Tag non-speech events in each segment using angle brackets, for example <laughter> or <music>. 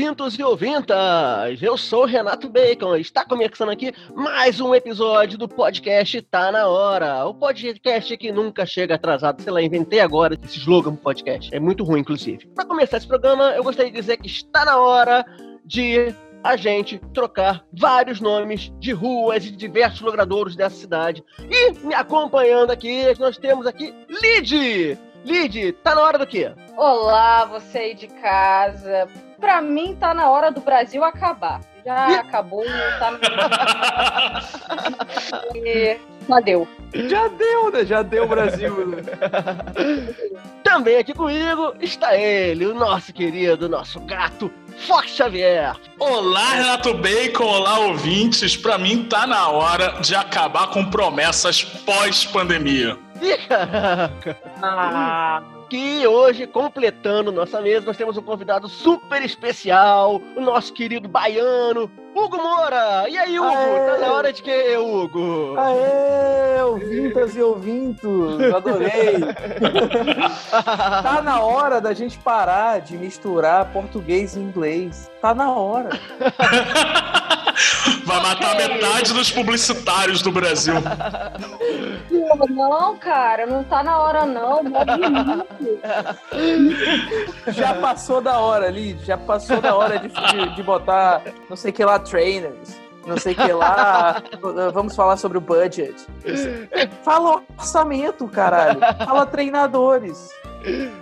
ouvintos e ouvintas! Eu sou Renato Bacon. Está começando aqui mais um episódio do podcast Tá Na Hora. O podcast que nunca chega atrasado. Sei lá, inventei agora esse slogan pro podcast. É muito ruim, inclusive. Para começar esse programa, eu gostaria de dizer que está na hora de a gente trocar vários nomes de ruas e diversos logradouros dessa cidade. E me acompanhando aqui, nós temos aqui Lid! Lid, tá na hora do quê? Olá, você aí de casa. Pra mim, tá na hora do Brasil acabar. Já e... acabou, tá <laughs> e... Já deu. Já deu, né? Já deu o Brasil. Né? Também aqui comigo está ele, o nosso querido, nosso gato, Fox Xavier. Olá, Renato Bacon, olá, ouvintes. Pra mim, tá na hora de acabar com promessas pós-pandemia. Ih, caraca! Ah. Que hoje, completando nossa mesa, nós temos um convidado super especial, o nosso querido baiano, Hugo Moura! E aí, Hugo? Aê. Tá na hora de que, Hugo? Aê, ouvintas e ouvintos! Adorei! <laughs> tá na hora da gente parar de misturar português e inglês. Tá na hora. <laughs> Vai matar metade dos publicitários do Brasil. Não, cara, não tá na hora, não. Já passou da hora ali, já passou da hora de, de, de botar não sei que lá trainers, não sei o que lá. Vamos falar sobre o budget. Fala orçamento, caralho. Fala treinadores.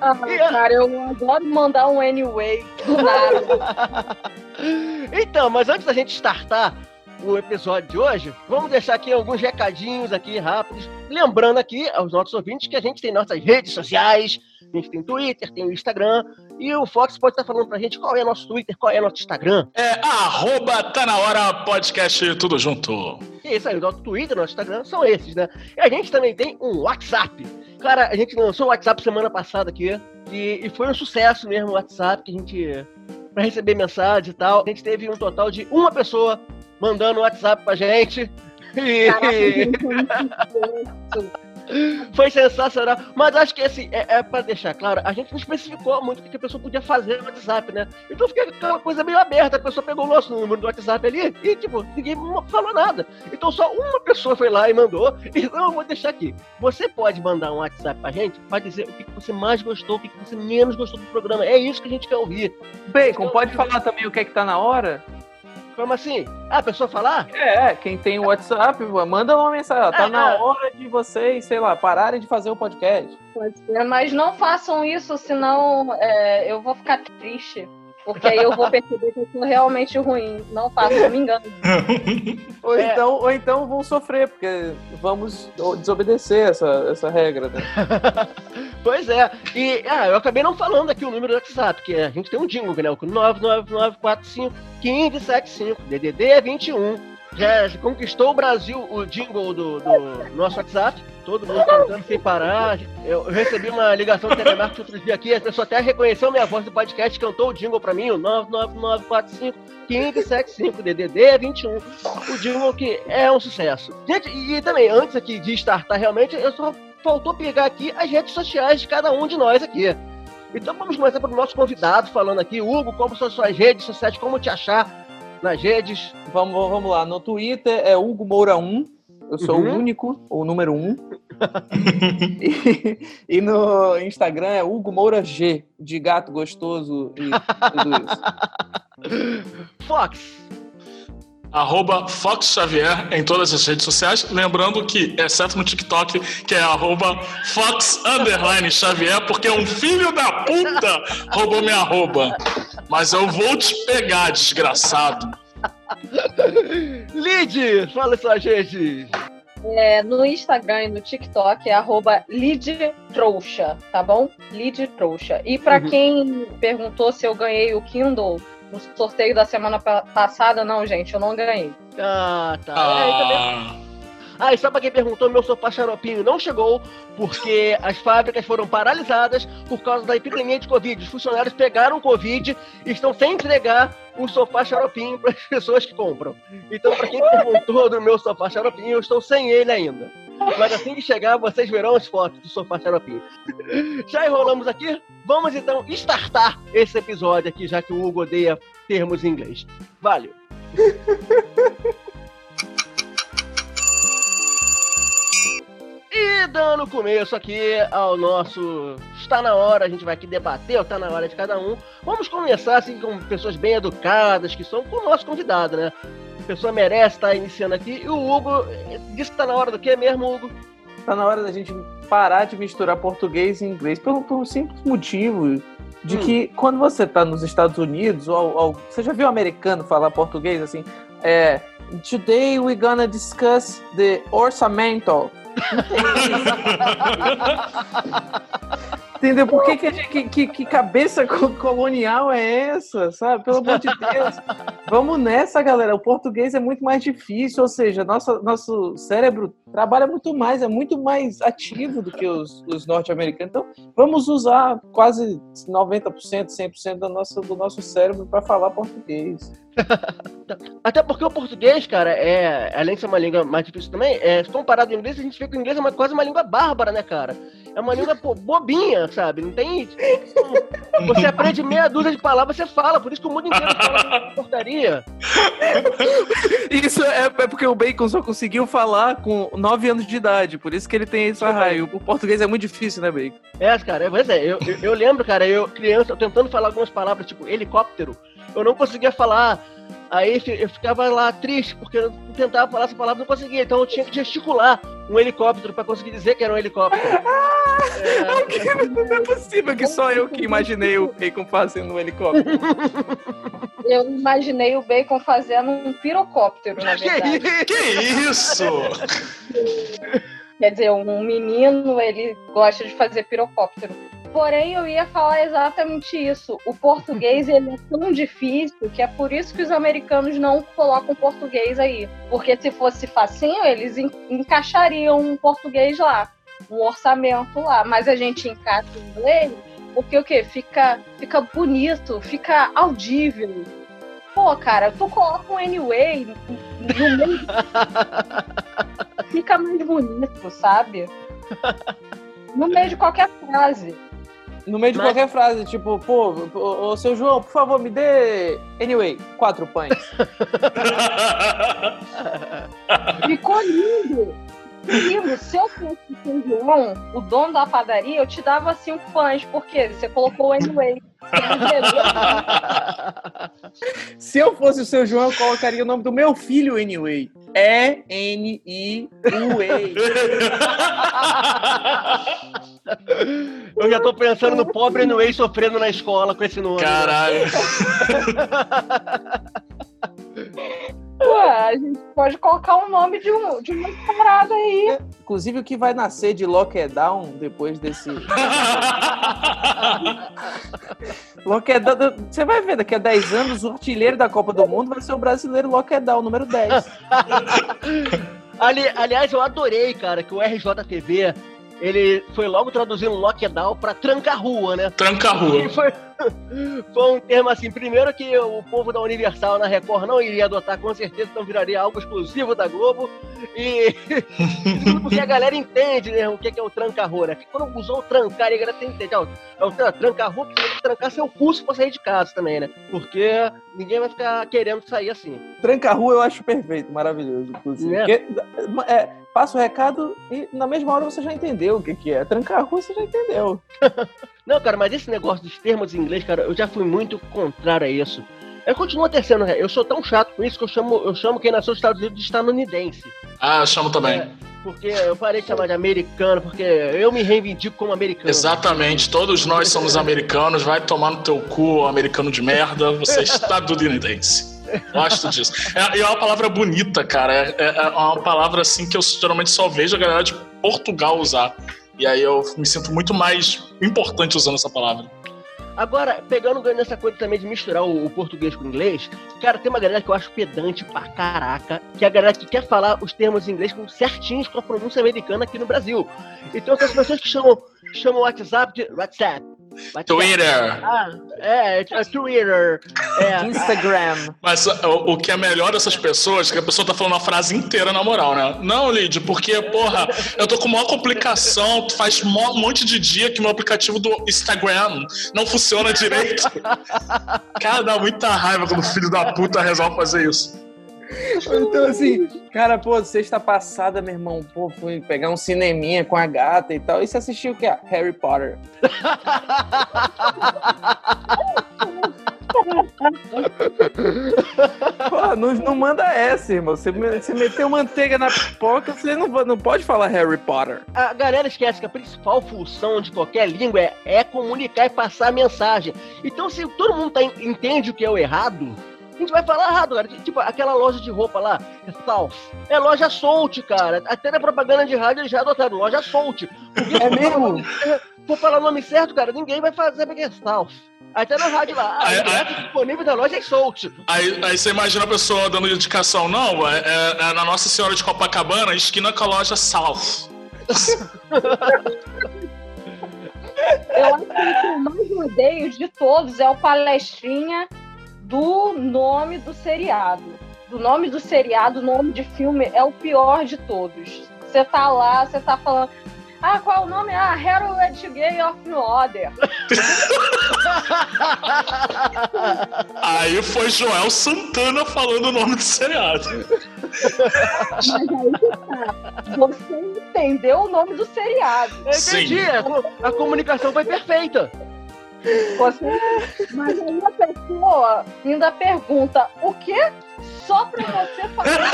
Ah, cara, eu adoro mandar um anyway. <laughs> então, mas antes da gente startar o episódio de hoje, vamos deixar aqui alguns recadinhos aqui rápidos. Lembrando aqui aos nossos ouvintes que a gente tem nossas redes sociais, a gente tem Twitter, tem o Instagram, e o Fox pode estar falando pra gente qual é nosso Twitter, qual é nosso Instagram. É arroba tá na hora podcast tudo junto. E é isso aí, o nosso Twitter, nosso Instagram são esses, né? E a gente também tem um WhatsApp. Cara, a gente lançou o WhatsApp semana passada aqui, e, e foi um sucesso mesmo o WhatsApp, que a gente para receber mensagem e tal. A gente teve um total de uma pessoa mandando WhatsApp pra gente. E... <laughs> Foi sensacional. Mas acho que assim, é, é para deixar claro, a gente não especificou muito o que a pessoa podia fazer no WhatsApp, né? Então fica aquela coisa meio aberta. A pessoa pegou o nosso número do WhatsApp ali e, tipo, ninguém falou nada. Então só uma pessoa foi lá e mandou. <laughs> Então eu vou deixar aqui. Você pode mandar um WhatsApp pra gente para dizer o que você mais gostou, o que você menos gostou do programa. É isso que a gente quer ouvir. Bacon, então, pode falar também o que é que tá na hora? Como assim? Ah, a pessoa falar? É, quem tem o WhatsApp, manda uma mensagem. Tá é, na é. hora de vocês, sei lá, pararem de fazer o podcast. Mas não façam isso, senão é, eu vou ficar triste. Porque aí eu vou perceber que eu sou realmente ruim. Não faço, não me engano. <laughs> ou, é. então, ou então vão sofrer, porque vamos desobedecer essa, essa regra. Né? <laughs> pois é. E ah, eu acabei não falando aqui o número do WhatsApp, que a gente tem um jingle, né? O 99945 1575. DDD é 21 já conquistou o Brasil o jingle do, do nosso WhatsApp. Todo mundo cantando sem parar. Eu, recebi uma ligação do telemarketing outro dia aqui. A pessoa até reconheceu minha voz do podcast, cantou o jingle pra mim, o 99945 1575 DDD 21. O jingle que é um sucesso. Gente, e também, antes aqui de startar realmente, eu só faltou pegar aqui as redes sociais de cada um de nós aqui. Então vamos começar pelo nosso convidado falando aqui. Hugo, como são suas redes sociais, como te achar nas redes. Vamos, vamos lá. No Twitter é Hugo Moura 1. Eu sou uhum. o único, o número 1. <laughs> e, e, no Instagram é Hugo Moura G, de gato gostoso e tudo isso. Fox, arroba Fox Xavier em todas as redes sociais. Lembrando que, exceto no TikTok, que é arroba Fox Underline Xavier, porque um filho da puta roubou minha arroba. Mas eu vou te pegar, desgraçado. Lid, fala sua gente. É, no Instagram e no TikTok é arroba Trouxa, tá bom? Lid Trouxa. E para uhum. quem perguntou se eu ganhei o Kindle, no sorteio da semana passada, não, gente, eu não ganhei. Ah, tá. Ah. É, ah, e só pra quem perguntou, meu sofá xaropinho não chegou porque as fábricas foram paralisadas por causa da epidemia de Covid. Os funcionários pegaram Covid e estão sem entregar o sofá xaropinho <laughs> para as pessoas que compram. Então, para quem perguntou do meu sofá xaropinho, eu estou sem ele ainda. Mas assim que chegar, vocês verão as fotos do sofá xaropinho. Já enrolamos aqui? Vamos então startar esse episódio aqui, já que o Hugo odeia termos em inglês. Valeu! E dando começo aqui ao nosso Está na hora, a gente vai aqui debater, está na hora de cada um. Vamos começar assim com pessoas bem educadas, que são com o nosso convidado, né? Pessoa merece estar iniciando aqui. E o Hugo disse que está na hora do que mesmo, Hugo? Está na hora da gente parar de misturar português e inglês pelo, por um simples motivo de hum. que quando você está nos Estados Unidos, ou, ou, você já viu um americano falar português assim? É, Today we're gonna discuss the orçamento. <laughs> <laughs> Entendeu? Por que, que, que, que, cabeça colonial é essa, sabe? Pelo amor de Deus. Vamos nessa, galera. O português é muito mais difícil, ou seja, nosso, nosso cérebro trabalha muito mais, é muito mais ativo do que os, os norte-americanos. Então, vamos usar quase 90%, 100% do nosso, do nosso cérebro para falar português. <laughs> Até porque o português, cara, é, além de ser uma língua mais difícil também, é, comparado ao inglês, a gente vê que o inglês é uma, quase uma língua bárbara, né, cara? É uma língua pô, bobinha, sabe? Não tem. Você aprende meia dúzia de palavras, você fala, por isso que o mundo inteiro fala portaria. <laughs> Isso é, é, porque o Bacon só conseguiu falar com 9 anos de idade, por isso que ele tem esse arraio. O português é muito difícil, né, Bacon? É, cara, pois é, eu, eu, eu lembro, cara, eu, criança, tentando falar algumas palavras, tipo helicóptero eu não conseguia falar. Aí eu ficava lá triste, porque eu tentava falar essa palavra e não conseguia. Então eu tinha que gesticular um helicóptero para conseguir dizer que era um helicóptero. <laughs> Ah, é... Não é possível que só eu que imaginei o Bacon fazendo um helicóptero. <laughs> Eu imaginei o Bacon fazendo um pirocóptero, na verdade. Que isso? Quer dizer, um menino, ele gosta de fazer pirocóptero. Porém, eu ia falar exatamente isso. O português ele é tão difícil que é por isso que os americanos não colocam português aí. Porque se fosse facinho, eles encaixariam um português lá, um orçamento lá. Mas a gente encaixa em inglês porque o quê? Fica, fica bonito, fica audível. Pô, cara, tu coloca um anyway no meio. <laughs> fica mais bonito, sabe? No meio de qualquer frase. No meio de Mas... qualquer frase, tipo, pô, o, seu João, por favor, me dê. Anyway, quatro pães. <laughs> Ficou lindo! Lindo! Se eu fosse o seu João, o dono da padaria, eu te dava cinco pães, porque você colocou anyway. Se eu fosse o seu João, eu colocaria o nome do meu filho anyway. E-N-I-U-A. Eu já tô pensando no pobre anyway sofrendo na escola com esse nome. Caralho. <laughs> A gente pode colocar o um nome de, um, de uma parada aí. Inclusive o que vai nascer de Lockdown depois desse. <laughs> Lockdown. Você vai ver, daqui a 10 anos, o artilheiro da Copa do Mundo vai ser o brasileiro Lockdown, número 10. <laughs> Ali, aliás, eu adorei, cara, que o RJTV ele foi logo traduzindo lockdown para tranca-rua, né? Tranca-rua. Foi, <laughs> foi um termo assim, primeiro que o povo da Universal na Record não iria adotar com certeza, então viraria algo exclusivo da Globo. E <laughs> porque a galera entende, né, o que é o tranca-rua, né? Quando usou o trancar, a galera tem que entender, ó, é o tranca-rua que tem que trancar seu pulso para sair de casa também, né? Porque ninguém vai ficar querendo sair assim. Tranca-rua eu acho perfeito, maravilhoso, inclusive. É. Porque, é, passa o recado e na mesma hora você já entendeu o que, que é. Trancar a rua você já entendeu. <laughs> Não, cara, mas esse negócio dos termos em inglês, cara, eu já fui muito contrário a isso. Eu continuo tecendo, né? eu sou tão chato com isso que eu chamo, eu chamo quem nasceu nos Estados Unidos de estadunidense. Ah, eu chamo também. É, porque eu parei de chamar de americano, porque eu me reivindico como americano. Exatamente, todos nós somos <laughs> americanos, vai tomar no teu cu, americano de merda, você é estadunidense. <laughs> Gosto disso. É, é uma palavra bonita, cara. É, é, é, uma palavra assim que eu geralmente só vejo a galera de Portugal usar. E aí eu me sinto muito mais importante usando essa palavra. Agora, pegando nessa coisa também de misturar o, o, português com o inglês, cara, tem uma galera que eu acho pedante pra caraca, que é a galera que quer falar os termos em inglês com certinhos com a pronúncia americana aqui no Brasil. Então tem as pessoas que chamam, chamam o WhatsApp de WhatsApp. Twitter. Ah, é, é Twitter. É, <laughs> Instagram. Mas o, o que é melhor dessas pessoas é que a pessoa tá falando a frase inteira na moral, né? Não, Lid, porque, porra, eu tô com maior complicação, faz um monte de dia que meu aplicativo do Instagram não funciona direito. <laughs> Cara, dá muita raiva quando o filho da puta resolve fazer isso. Então, assim, cara, pô, sexta passada, meu irmão, pô, fui pegar um cineminha com a gata e tal. E você assistiu o que? Harry Potter. <laughs> Pô, não, não manda essa, irmão. Você, você meteu manteiga na pipoca, você não, não pode falar Harry Potter. A galera esquece que a principal função de qualquer língua é, é comunicar e passar a mensagem. Então, se todo mundo tá, entende o que é o errado, a gente vai falar errado, cara. Tipo, aquela loja de roupa lá, é South. É loja Solt, cara. Até na propaganda de rádio eles já adotaram, loja Solt. É mesmo? For falar o nome certo, cara, ninguém vai fazer porque é South. Até na rádio lá, Aí- a direto disponível da loja é Solt. Aí, aí você imagina a pessoa dando indicação, não, é, é- é na Nossa Senhora de Copacabana, esquina com a loja South. <laughs> Eu acho que o que eu mais odeio de todos é o palestrinha do nome do seriado. Do nome do seriado, o nome de filme é o pior de todos. Você tá lá, você tá falando. Ah, qual é o nome? Ah, Harold Gay of No Order. <laughs> Aí foi Joel Santana falando o nome do seriado. Mas aí que tá. Você entendeu o nome do seriado. Eu entendi, a, co- a comunicação foi perfeita. Você... Mas aí a pessoa ainda pergunta o quê? Só pra você falar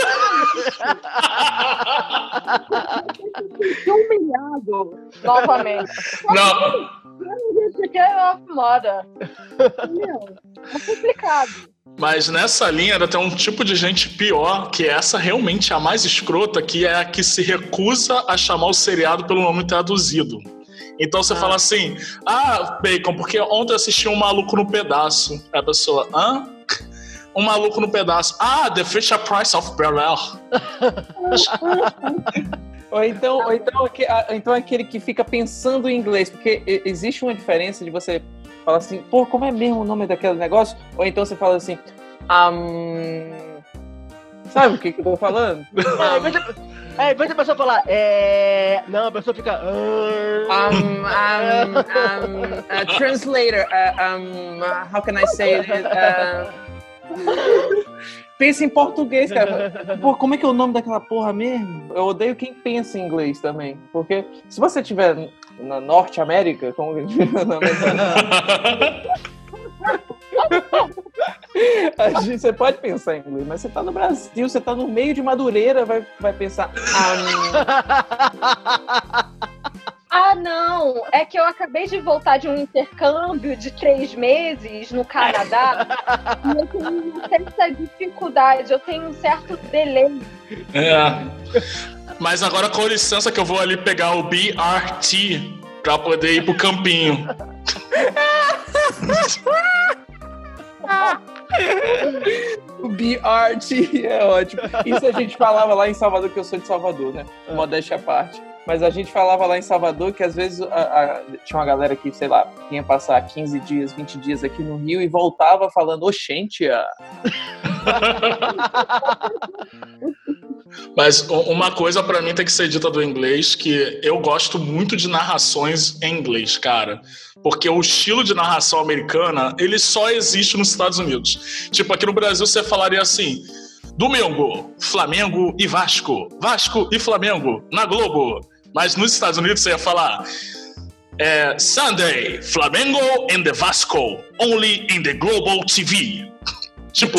isso. humilhado novamente. Não, é? É complicado. mas nessa linha ainda tem um tipo de gente pior, que essa realmente é a mais escrota, que é a que se recusa a chamar o seriado pelo nome traduzido. Então você Ah. fala assim, ah, Bacon, porque ontem eu assisti um maluco no pedaço. Aí a pessoa, hã? Um maluco no pedaço. Ah, The Fisher Price of Bel-Air. <laughs> Ou então, ou então, então aquele que fica pensando em inglês, porque existe uma diferença de você falar assim, pô, como é mesmo o nome daquele negócio? Ou então você fala assim, um... sabe o que, que eu tô falando? <laughs> É, ao invés de- ao invés da pessoa falar, é. Não, a pessoa fica. "Ah". Um, um, um, uh, translator, uh, um, uh, how can I say it? Uh, pensa em português, cara. Pô, como é que é o nome daquela porra mesmo? Eu odeio quem pensa em inglês também. Porque se você estiver na Norte América, como na A <laughs> gente- você pode pensar em inglês, mas você tá no Brasil, você tá no meio de Madureira, vai, vai pensar. "Ah, <laughs> Ah, não! É que eu acabei de voltar de um intercâmbio de três meses no Canadá <laughs> e eu tenho uma certa dificuldade, eu tenho um certo delay. É. Mas agora, com licença, que eu vou ali pegar o BRT pra poder ir pro campinho. <laughs> O BRT é ótimo. Isso a gente falava lá em Salvador, que eu sou de Salvador, né? Modéstia à parte. Mas a gente falava lá em Salvador que às vezes a- a- tinha uma galera que, sei lá, vinha passar 15 dias, 20 dias aqui no Rio e voltava falando, oxentia. <laughs> Mas uma coisa pra mim tem que ser dita do inglês, que eu gosto muito de narrações em inglês, cara. Porque o estilo de narração americana, ele só existe nos Estados Unidos. Tipo, aqui no Brasil você falaria assim: Domingo, Flamengo e Vasco. Vasco e Flamengo na Globo. Mas nos Estados Unidos você ia falar é, Sunday, Flamengo and the Vasco, only in the Global TV. <laughs> Tipo,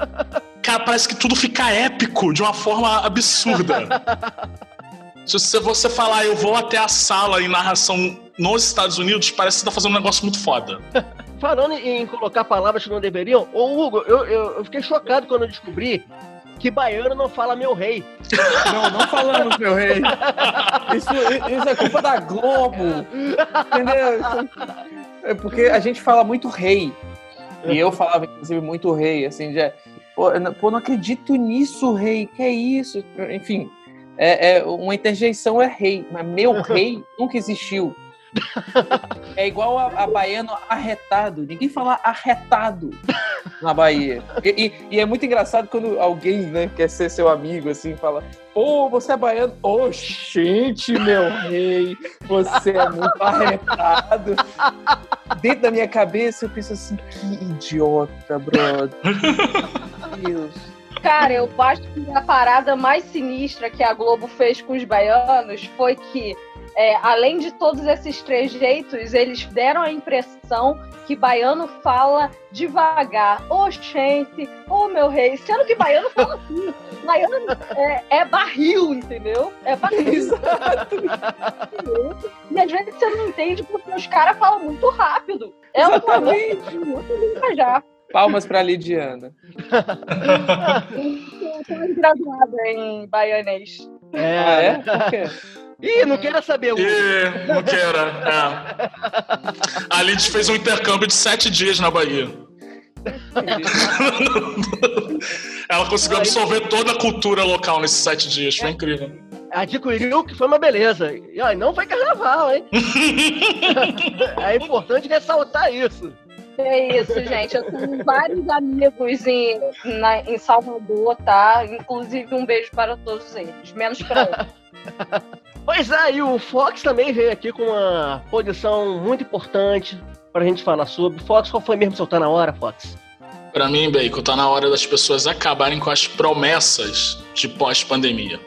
<laughs> cara, parece que tudo fica épico de uma forma absurda. <laughs> Se você- você falar, eu vou até a sala em narração nos Estados Unidos, parece que você tá fazendo um negócio muito foda. <laughs> Falando em colocar palavras que não deveriam, ô Hugo, eu, eu, eu fiquei chocado quando eu descobri que baiano não fala meu rei. <laughs> Não, não falamos, meu rei. Isso, isso é culpa da Globo. Entendeu? É porque a gente fala muito rei. E eu falava, inclusive, muito rei, assim, já. Não- pô, não acredito nisso, rei. Que é isso? Enfim, é, é uma interjeição é rei, mas meu <laughs> rei nunca existiu. É igual a, a baiano arretado. Ninguém fala arretado na Bahia. E, e- e é muito engraçado quando alguém, né, quer ser seu amigo, assim, fala: Pô, você é baiano? Ô, gente, meu rei, você é muito arretado. Dentro da minha cabeça, eu penso assim: que idiota, brother. Deus. Cara, eu acho que a parada mais sinistra que a Globo fez com os baianos foi que, é, além de todos esses trejeitos, eles deram a impressão que baiano fala devagar. Ô, gente, ô, meu rei. Sendo que baiano fala assim. Baiano é, é barril, entendeu? É barril. Exato. <laughs> E às vezes você não entende porque os caras falam muito rápido. É uma Exatamente. muito já. Palmas pra Lidiana. Eu tô graduada em baianês. É, Ah, é? Por quê? Ih, não quero saber. E não queira. É. A Lidy fez um intercâmbio de sete dias na Bahia. Ela conseguiu absorver toda a cultura local nesses sete dias. Foi incrível. Adquiriu que foi uma beleza. E ó, não foi carnaval, hein? <laughs> é importante ressaltar isso. É isso, gente. Eu tenho vários amigos em, na- em Salvador, tá? Inclusive, um beijo para todos eles, menos para um. <laughs> Pois é, e o Fox também veio aqui com uma posição muito importante pra gente falar sobre. Fox, qual foi mesmo seu tá na hora, Fox? Pra mim, Bacon, tá na hora das pessoas acabarem com as promessas de pós-pandemia.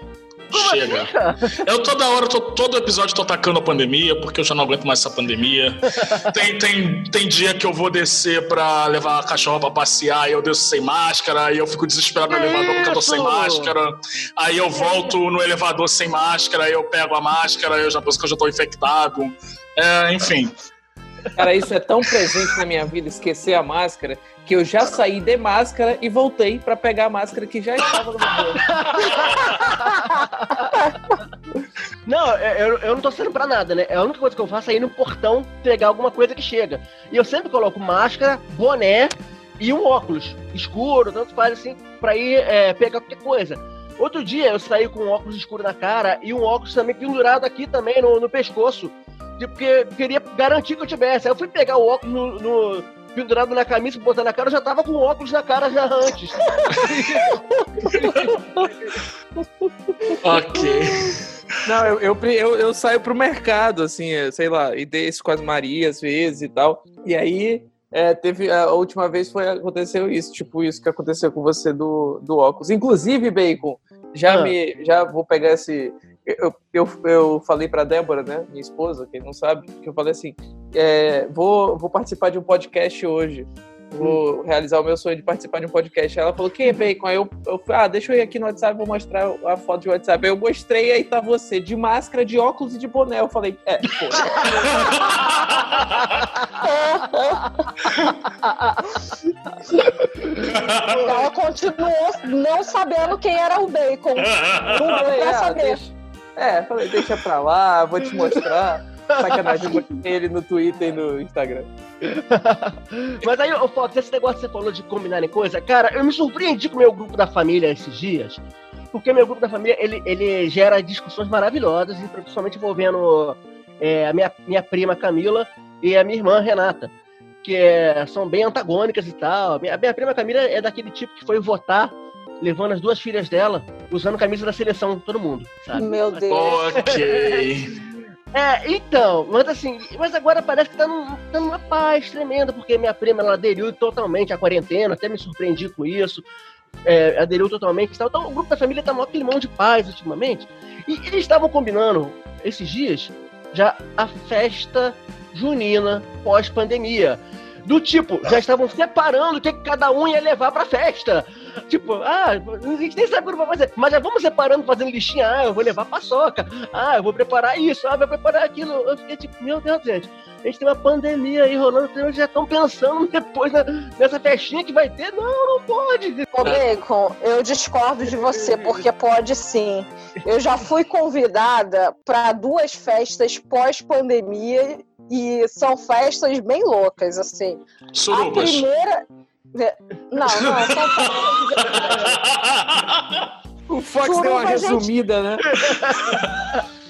Como Chega. assim? Eu toda hora, tô- todo episódio tô atacando a pandemia, porque eu já não aguento mais essa pandemia. <laughs> Tem, tem, tem dia que eu vou descer pra levar a cachorra pra passear e eu desço sem máscara, e eu fico desesperado no elevador porque eu tô sem máscara. Aí eu volto no elevador sem máscara, aí eu pego a máscara, eu já penso que eu já tô infectado. É, enfim. Cara, isso é tão presente na minha vida, esquecer a máscara, que eu já saí de máscara e voltei pra pegar a máscara que já estava no meu bolso. <laughs> Não, é, eu, eu não tô sendo pra nada, né? A única coisa que eu faço é ir no portão pegar alguma coisa que chega. E eu sempre coloco máscara, boné e um óculos escuro, tanto faz assim, pra ir é, pegar qualquer coisa. Outro dia eu saí com um óculos escuro na cara e um óculos também pendurado aqui também no, no pescoço. Tipo, Porque eu queria garantir que eu tivesse. Aí eu fui pegar o óculos no, no- pendurado na camisa, botar na cara, eu já tava com o óculos na cara já antes. <laughs> Ok. Não, eu, eu, eu, eu saio pro mercado, assim, sei lá, e desço com as Marias às vezes e tal. E aí, é, teve a última vez foi aconteceu isso, tipo isso que aconteceu com você do, do óculos. Inclusive, Bacon, já Ah. me já vou pegar esse eu, eu, eu falei pra Débora, né, minha esposa, quem não sabe, que eu falei assim, é, vou, vou participar de um podcast hoje. Vou realizar o meu sonho de participar de um podcast. Ela falou, quem é Bacon? Aí eu, eu falei, ah, deixa eu ir aqui no WhatsApp, vou mostrar a foto de WhatsApp. Aí eu mostrei, aí tá você, de máscara, de óculos e de boné. Eu falei, é, pô. Ela continuou não sabendo quem era o Bacon. <laughs> Não quer ah, saber. deixa, é, falei, deixa pra lá, vou te mostrar. Sacanagem, botei ele no Twitter e no Instagram. <laughs> Mas aí, Fox, esse negócio que você falou de combinarem coisa, cara, eu me surpreendi com o meu grupo da família esses dias, porque meu grupo da família, ele, ele gera discussões maravilhosas, principalmente envolvendo é, a minha, minha prima Camila e a minha irmã Renata, que é, são bem antagônicas e tal. Minha, a minha prima Camila é daquele tipo que foi votar levando as duas filhas dela, usando camisa da seleção, todo mundo, sabe? Meu Deus. ok. <laughs> É, então, mas assim, mas agora parece que tá, num, tá numa paz tremenda, porque minha prima ela aderiu totalmente à quarentena, até me surpreendi com isso. É, aderiu totalmente e tal. Então o grupo da família tá mó climão de paz ultimamente. E eles estavam combinando esses dias já a festa junina pós-pandemia. Do tipo, já estavam separando o que cada um ia levar pra festa. Tipo, ah, a gente nem sabe o que vai fazer, mas já vamos separando, fazendo listinha. Ah, eu vou levar paçoca. Ah, eu vou preparar isso. Ah, eu vou preparar aquilo. Eu fiquei tipo, meu Deus, gente, a gente tem uma pandemia aí rolando, eles já estão pensando depois na- nessa festinha que vai ter. Não, não pode. Ô, Bacon, eu discordo de você, porque pode sim. Eu já fui convidada para duas festas pós-pandemia e são festas bem loucas, assim. A Surubas. primeira. Não, não, são festas. <laughs> O Fox deu uma Suruba, gente. resumida, né?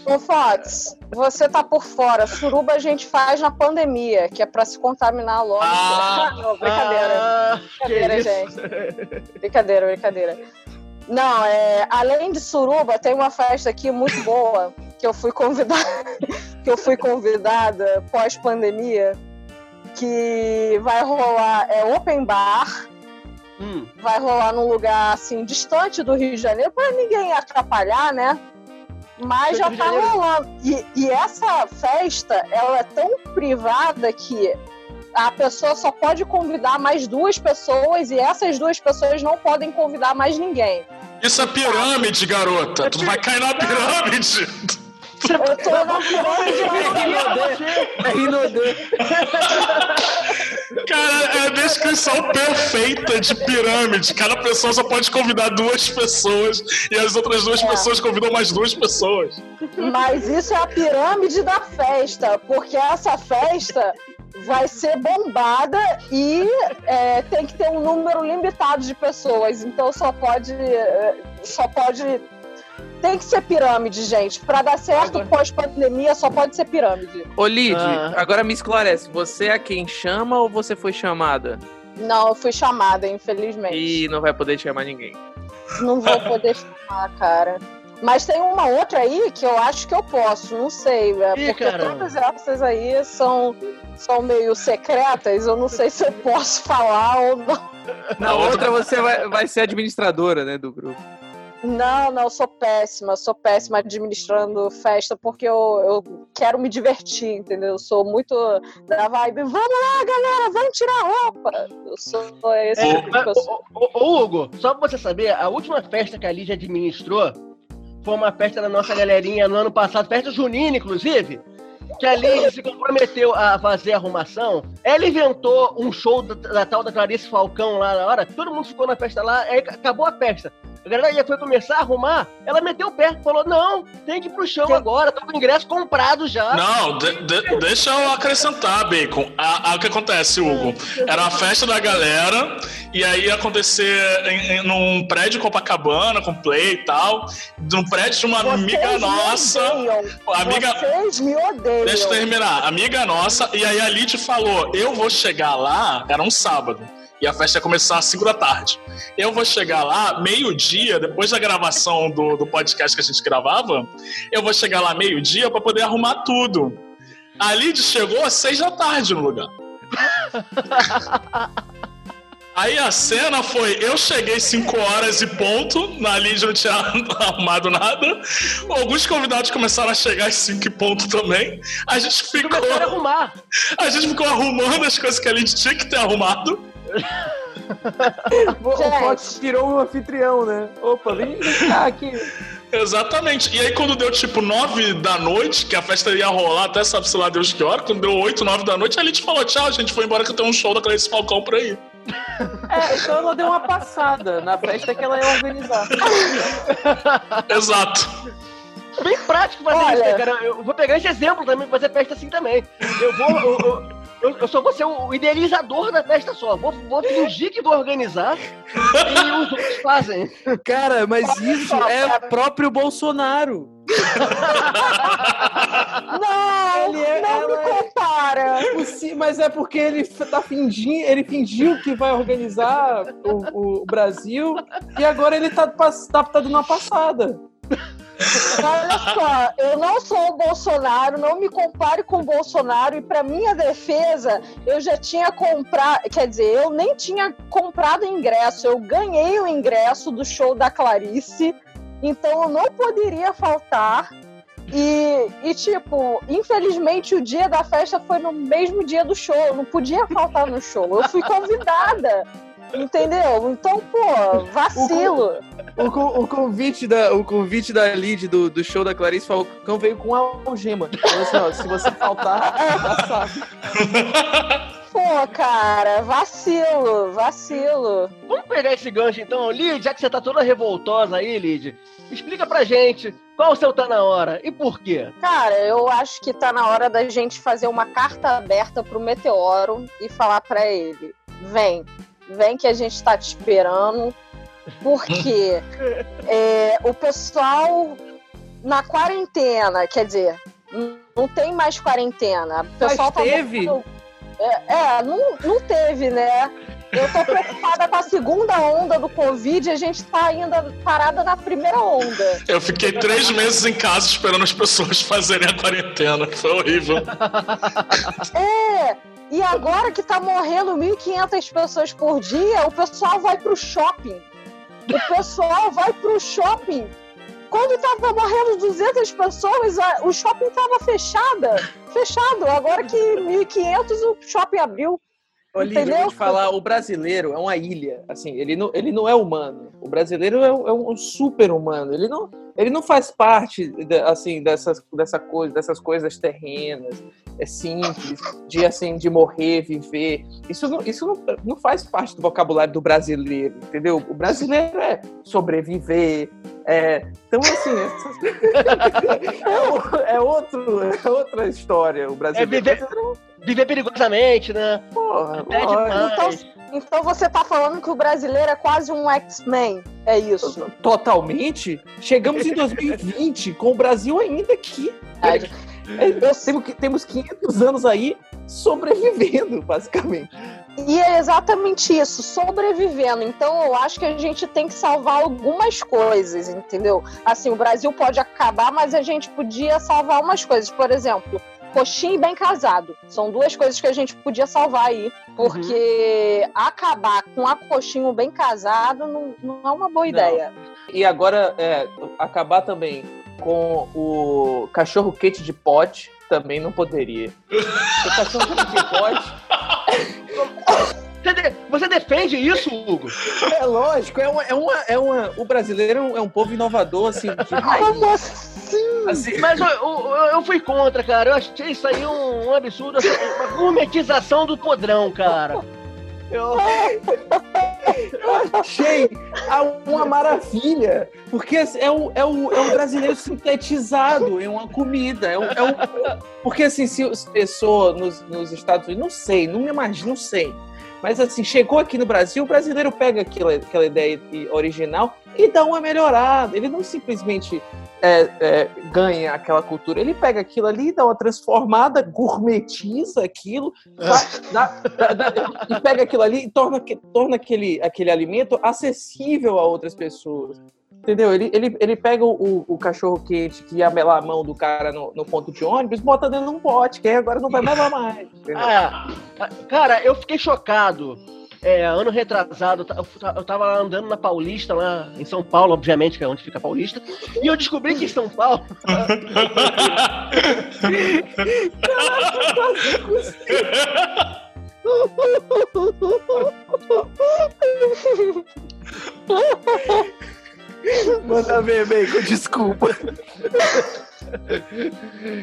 Ô, Fox, você tá por fora. Suruba a gente faz na pandemia, que é pra se contaminar logo. Ah, Não, brincadeira. Ah, Brincadeira, gente. Brincadeira, brincadeira. Não, é, além de suruba, tem uma festa aqui muito boa que eu fui convidada, <laughs> que eu fui convidada pós-pandemia, que vai rolar é open bar, Hum, vai rolar num lugar assim distante do Rio de Janeiro para ninguém atrapalhar, né? Mas já tá rolando. E, e essa festa, ela é tão privada que a pessoa só pode convidar mais duas pessoas e essas duas pessoas não podem convidar mais ninguém. Isso é pirâmide, garota. Tu vai cair na pirâmide. Eu tô na pirâmide. É Rinodê. Cara, é a descrição perfeita de pirâmide. Cada pessoa só pode convidar duas pessoas e as outras duas É. pessoas convidam mais duas pessoas. Mas isso é a pirâmide da festa, porque essa festa vai ser bombada e é, tem que ter um número limitado de pessoas. Então só pode. é, Só pode. Tem que ser pirâmide, gente. Pra dar certo Agora- pós-pandemia, só pode ser pirâmide. Ô, Lid, Ah. agora me esclarece. Você é quem chama ou você foi chamada? Não, eu fui chamada, infelizmente. E não vai poder chamar ninguém. Não vou poder chamar, cara. Mas tem uma outra aí que eu acho que eu posso, não sei, é, Ih, porque caramba. todas essas aí são, são meio secretas, eu não sei se eu posso falar ou não. Na outra você vai, vai ser administradora, né, do grupo. Não, não, eu sou péssima, eu sou péssima administrando festa porque eu, eu quero me divertir, entendeu? Eu sou muito da vibe, vamos lá, galera, vamos tirar a roupa. Eu sou esse É, tipo mas, pessoa. ô, ô, ô, Hugo, só pra você saber, a última festa que a Lídia administrou foi uma festa da nossa galerinha no ano passado, festa junina, inclusive, que a Lídia se comprometeu a fazer a arrumação. Ela inventou um show da, da tal da Clarice Falcão lá na hora, todo mundo ficou na festa lá, aí acabou a festa. A galera já foi começar a arrumar, ela meteu o pé, falou, não, tem que ir pro show Tem- agora, tô com o ingresso comprado já. Não, de- de- deixa eu acrescentar, Bacon. A- a- o que acontece, Hugo? Era a festa da galera, e aí ia acontecer em, em- num prédio Copacabana, com play e tal. Num prédio de uma Vocês amiga me nossa. odeiam, Amiga, Vocês me odeiam. Deixa eu terminar. Amiga nossa, e aí a Lid falou: eu vou chegar lá, era um sábado. E a festa ia começar às 5 da tarde. Eu vou chegar lá meio-dia, depois da gravação do, do podcast que a gente gravava. Eu vou chegar lá meio-dia pra poder arrumar tudo. A Lid chegou às 6 da tarde no lugar. <laughs> Aí a cena foi: eu cheguei 5 horas e ponto, na Lid não tinha <laughs> arrumado nada. Alguns convidados começaram a chegar às 5 e ponto também. A gente ficou. A arrumar. <laughs> A gente ficou arrumando as coisas que a gente tinha que ter arrumado. <laughs> O. Fox virou um anfitrião, né? Opa, vem cá aqui. Exatamente. E aí, quando deu tipo 9 da noite, que a festa ia rolar até sabe-se lá Deus que hora, quando deu 8, 9 da noite, a gente falou: tchau, a gente foi embora que tem um show da Clarice Falcão por aí. É, então ela deu uma passada na festa que ela ia organizar. <laughs> Exato. Bem prático fazer Olha. isso, né, cara? Eu vou pegar esse exemplo também, fazer festa assim também. Eu vou. Eu, eu, eu- eu só vou ser o idealizador da festa só. Vou, vou fingir que vou organizar e os outros fazem. Cara, mas isso é o próprio Bolsonaro. <laughs> Não, Ele é- não me é- compara. Sim, mas é porque ele tá fingindo, ele fingiu que vai organizar o, o Brasil e agora ele tá, tá, tá dando uma passada. Olha só, eu não sou o Bolsonaro, não me compare com o Bolsonaro e para minha defesa, eu já tinha comprado, quer dizer, eu nem tinha comprado ingresso, eu ganhei o ingresso do show da Clarice, então eu não poderia faltar. E, e, tipo, infelizmente o dia da festa foi no mesmo dia do show, eu não podia faltar no show, eu fui convidada. Entendeu? Então, pô, vacilo. O, co- o convite da, o convite da lead do, do show da Clarice Falcão veio com algema. Falou assim, ó, se você faltar, dá. <laughs> Pô, cara, vacilo, vacilo. Vamos pegar esse gancho então, Lid, já que você tá toda revoltosa aí, Lid. Explica pra gente qual o seu tá na hora e por quê. Cara, eu acho que tá na hora da gente fazer uma carta aberta pro Meteoro e falar pra ele: vem, vem que a gente tá te esperando, porque <laughs> é, o pessoal na quarentena, quer dizer, não tem mais quarentena. O pessoal Mas teve? Tá é, é, não, não teve, né? Eu tô preocupada com a segunda onda do Covid e a gente tá ainda parada na primeira onda. Eu fiquei três meses em casa esperando as pessoas fazerem a quarentena. Foi horrível. É, e agora que tá morrendo 1.500 pessoas por dia, o pessoal vai pro shopping. O pessoal vai pro shopping. Quando tava morrendo 200 pessoas, o shopping tava fechada, fechado. Agora que 1.500 o shopping abriu. Olívia, eu vou te falar, o brasileiro é uma ilha. Assim, ele não, ele não é humano. O brasileiro é, é um super humano. Ele não, ele não faz parte assim dessas, dessa coisa, dessas coisas terrenas, é simples, de assim de morrer, viver. Isso não, isso não, não faz parte do vocabulário do brasileiro, entendeu? O brasileiro é sobreviver. É, então assim, <laughs> é, é, outro, é outra história. O brasileiro. É viver, viver perigosamente, né? Porra, então, então você tá falando que o brasileiro é quase um X-Men, é isso? Totalmente. Chegamos em 2020 com o Brasil ainda aqui. É, que temos 500 anos aí sobrevivendo, basicamente. E é exatamente isso, sobrevivendo. Então eu acho que a gente tem que salvar algumas coisas, entendeu? Assim, o Brasil pode acabar, mas a gente podia salvar umas coisas. Por exemplo, coxinha e bem casado. São duas coisas que a gente podia salvar aí. Porque uhum. acabar com a coxinha bem casado não, não é uma boa não. ideia. E agora, é, acabar também com o cachorro quente de pote também não poderia. o cachorro quente de pote. Você, de, você defende isso, Hugo? É lógico, é uma, é uma, é uma, o brasileiro é um povo inovador, assim, de. Como assim? assim... Mas eu, eu, eu, fui contra, cara. Eu achei isso aí um, um absurdo, assim, uma gourmetização do podrão, cara. Eu... <laughs> eu achei uma maravilha, porque é o, é, o, é o brasileiro sintetizado em uma comida. É o, é o, porque assim, se pessoa nos, nos Estados Unidos, não sei, não me imagino, não sei. Mas assim, chegou aqui no Brasil, o brasileiro pega aquilo, aquela ideia original e dá uma melhorada. Ele não simplesmente é, é, ganha aquela cultura, ele pega aquilo ali, dá uma transformada, gourmetiza aquilo, é. dá, dá, dá, e pega aquilo ali e torna, torna aquele, aquele alimento acessível a outras pessoas. Entendeu? Ele, ele, ele pega o, o cachorro quente que ia melar a mão do cara no, no ponto de ônibus, bota dentro de um pote, que aí agora não vai melar mais. Ah, cara, eu fiquei chocado. É, ano retrasado, eu tava andando na Paulista, lá em São Paulo, obviamente, que é onde fica a Paulista, e eu descobri que em São Paulo. <laughs> Manda ver, Bacon, desculpa.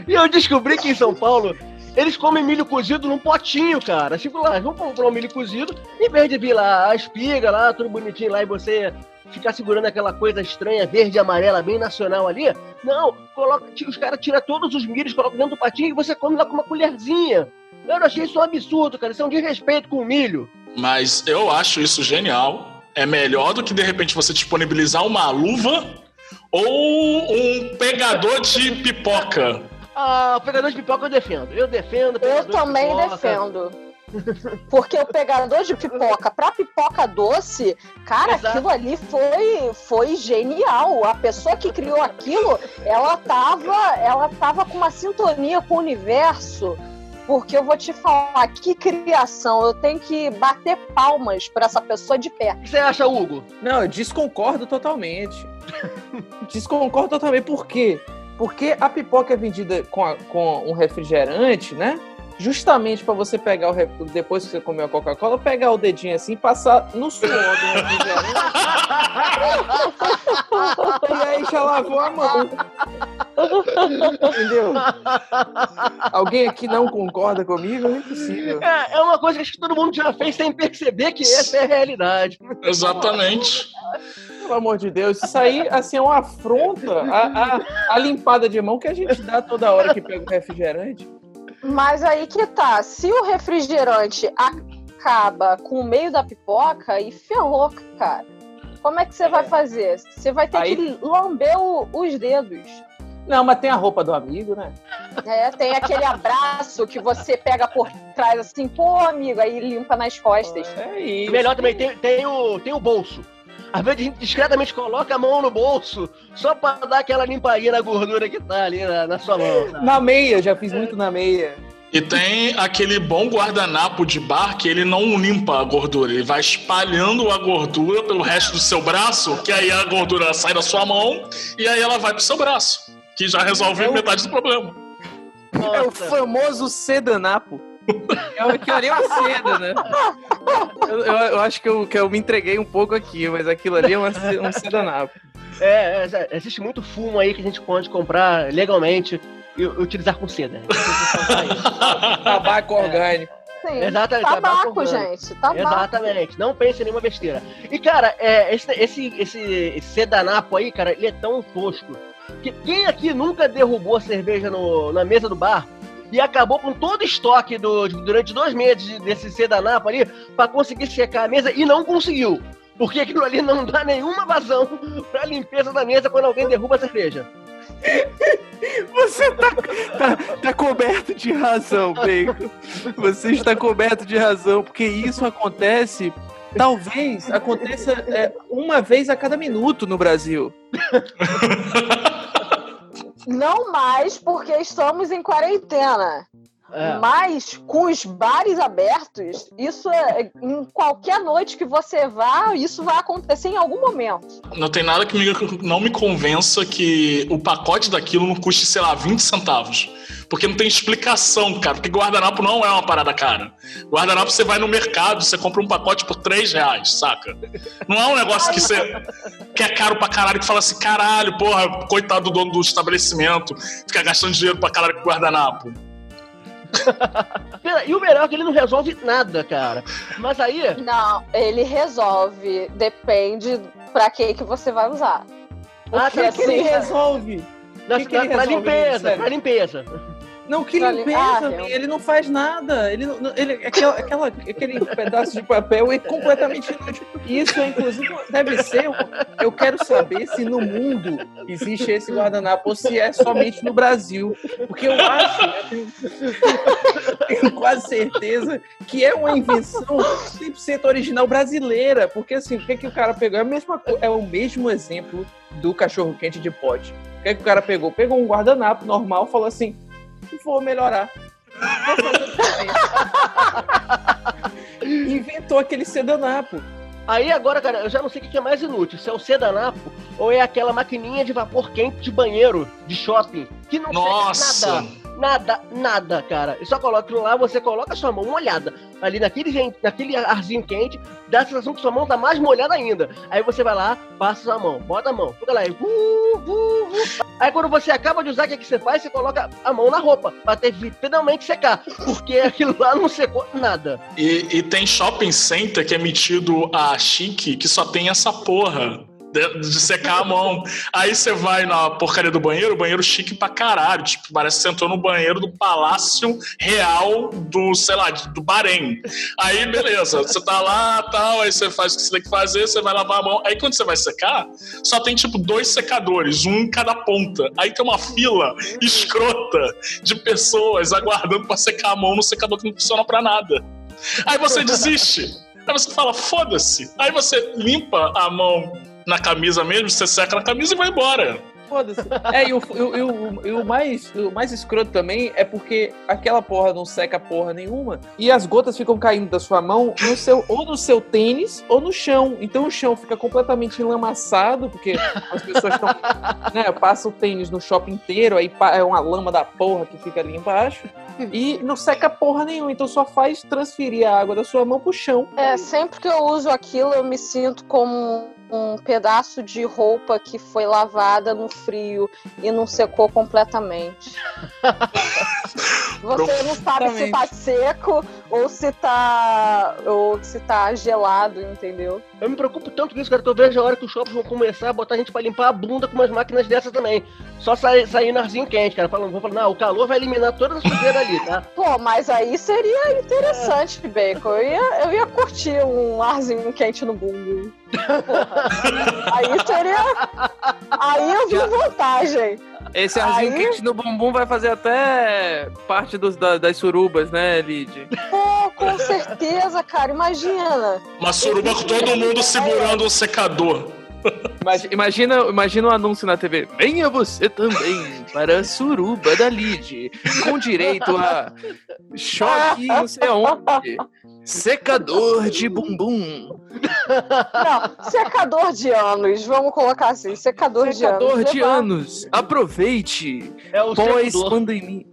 e eu descobri que em São Paulo eles comem milho cozido num potinho, cara. Tipo lá, vamos comprar um milho cozido, em vez de vir lá a espiga lá, tudo bonitinho lá, e você ficar segurando aquela coisa estranha, verde e amarela, bem nacional ali. Não, coloca, os caras tiram todos os milhos, colocam dentro do patinho e você come lá com uma colherzinha. Eu achei isso um absurdo, cara. Isso é um desrespeito com o milho. Mas eu acho isso genial é melhor do que de repente você disponibilizar uma luva ou um pegador de pipoca. Ah, o pegador de pipoca eu defendo. Eu defendo. Eu também de defendo. Porque o pegador de pipoca para pipoca doce, cara, Exato. aquilo ali foi, foi genial. A pessoa que criou aquilo, ela tava, ela tava com uma sintonia com o universo porque eu vou te falar, que criação. Eu tenho que bater palmas para essa pessoa de pé. O que você acha, Hugo? Não, eu desconcordo totalmente. <laughs> desconcordo totalmente. Por quê? Porque a pipoca é vendida com, a, com um refrigerante, né? justamente para você pegar o depois que você comeu a Coca-Cola, pegar o dedinho assim, passar no suor do refrigerante. e aí já lavou a mão. Entendeu? Alguém aqui não concorda comigo? É impossível. É, é uma coisa que acho que todo mundo já fez sem perceber que essa é a realidade. Exatamente. Pelo amor de Deus, isso aí assim, é uma afronta à, à limpada de mão que a gente dá toda hora que pega o refrigerante. Mas aí que tá, se o refrigerante acaba com o meio da pipoca, e ferrou, cara. Como é que você vai fazer? Você vai ter aí... que lamber o, os dedos. Não, mas tem a roupa do amigo, né? É, tem aquele abraço que você pega por trás assim, pô, amigo, aí limpa nas costas. É isso. Melhor também, tem, tem, o, tem o bolso. Às vezes a gente discretamente coloca a mão no bolso só pra dar aquela limpadinha na gordura que tá ali na, na sua mão. sabe? Na meia, já fiz muito na meia. E tem aquele bom guardanapo de bar que ele não limpa a gordura, ele vai espalhando a gordura pelo resto do seu braço, que aí a gordura sai da sua mão e aí ela vai pro seu braço, que já resolve É o- metade do problema. É o Nossa. famoso sedanapo. É o que é uma seda, né? Eu, eu- eu acho que eu, que eu me entreguei um pouco aqui, mas aquilo ali é uma, um sedanapo. É, é, existe muito fumo aí que a gente pode comprar legalmente e utilizar com seda. Tabaco orgânico. Sim. Exatamente, Tabaco, tabaco gente. Tabaco. Exatamente, não pense em nenhuma besteira. E, cara, é, esse, esse, esse, esse sedanapo aí, cara, ele é tão tosco. Que quem aqui nunca derrubou a cerveja no, na mesa do bar e acabou com todo o estoque do, durante dois meses desse sedanapo ali pra conseguir secar a mesa e não conseguiu? Porque aquilo ali não dá nenhuma vazão pra limpeza da mesa quando alguém derruba a cerveja. <laughs> Você tá, tá, tá coberto de razão, Bacon. Você está coberto de razão, porque isso acontece. Talvez aconteça é, uma vez a cada minuto no Brasil. <laughs> Não mais porque estamos em quarentena. É. Mas com os bares abertos, isso é em qualquer noite que você vá, isso vai acontecer em algum momento. Não tem nada que me- não me convença que o pacote daquilo não custe, sei lá, 20 centavos. Porque não tem explicação, cara. Porque guardanapo não é uma parada cara. Guardanapo você vai no mercado, você compra um pacote por 3 reais, saca? Não é um negócio que você que é caro pra caralho, que fala assim, caralho, porra, coitado do dono do estabelecimento, fica gastando dinheiro pra caralho com guardanapo. E o melhor é que ele não resolve nada, cara. Mas aí, Não, ele resolve. Depende pra que que você vai usar. Ah, O que, é que ele resolve? na, que que ele pra limpeza, pra limpeza. Não, que limpeza, meu. ele não faz nada. Ele, ele, aquela, aquela- aquele pedaço de papel é completamente inútil. Isso, é, inclusive, deve ser. Eu quero saber se no mundo existe esse guardanapo ou se é somente no Brasil. Porque eu acho, eu tenho, quase certeza que é uma invenção 100% original brasileira. Porque, assim, o que, é que o cara pegou? É, a mesma, é o mesmo exemplo do cachorro-quente de pote. O que, é que o cara pegou? Pegou um guardanapo normal falou assim vou melhorar. Vou fazer diferente. Inventou aquele sedanapo. Aí agora, cara, eu já não sei o que é mais inútil, se é o sedanapo ou é aquela maquininha de vapor quente de banheiro, de shopping, que não Nossa! serve nada. Nada, nada, cara. E só coloca aquilo lá, você coloca a sua mão molhada ali naquele, gen- naquele arzinho quente, dá a sensação que sua mão tá mais molhada ainda. Aí você vai lá, passa a mão, bota a mão, fica lá e. Uh, uh, uh. Aí quando você acaba de usar, o que, que você faz? Você coloca a mão na roupa, pra ter finalmente secar. Porque <laughs> aquilo lá não secou nada. E, e tem shopping center que é metido a chique que só tem essa porra. De, de secar a mão. Aí você vai na porcaria do banheiro, banheiro chique pra caralho. Tipo, parece que você entrou no banheiro do Palácio Real do, sei lá, do Bahrein. Aí, beleza, você tá lá tal, aí você faz o que você tem que fazer, você vai lavar a mão. Aí quando você vai secar, só tem tipo dois secadores, um em cada ponta. Aí tem uma fila escrota de pessoas aguardando pra secar a mão no secador que não funciona pra nada. Aí você desiste. Aí você fala, foda-se. Aí você limpa a mão na camisa mesmo, você seca na camisa e vai embora. Foda-se. É, e o, e o- e o- e o mais, o mais escroto também é porque aquela porra não seca porra nenhuma e as gotas ficam caindo da sua mão no seu, ou no seu tênis ou no chão. Então o chão fica completamente enlamaçado, porque as pessoas estão. <laughs> né, passa o tênis no shopping inteiro, aí é uma lama da porra que fica ali embaixo. E não seca porra nenhuma, então só faz transferir a água da sua mão pro chão. É, sempre que eu uso aquilo, eu me sinto como um pedaço de roupa que foi lavada no frio e não secou completamente. Você não sabe se tá seco ou se tá ou se tá gelado, entendeu? Eu me preocupo tanto com isso, cara, que eu vejo a hora que os shoppings vão começar a botar a gente pra limpar a bunda com umas máquinas dessas também. Só sair, sair no arzinho quente, cara. Falando, vou falar, não, o calor vai eliminar todas as sujeiras ali, tá? <laughs> Pô, mas aí seria interessante, Bacon. Eu ia, eu ia curtir um arzinho quente no bumbum. Porra. Aí seria. Aí eu vi vantagem. Esse arzinho Aí- quente no bumbum vai fazer até parte dos, da- das surubas, né, Lid? Pô, com certeza, cara. Imagina. Uma suruba com todo mundo segurando um secador. Imagi- Imagina, imagina um anúncio na TV. Venha você também para a suruba da Lid, com direito a choque não sei aonde, secador de bumbum, Não, secador de anos. Vamos colocar assim, secador, secador de de anos. anos. Aproveite É o pós secador. pandemia.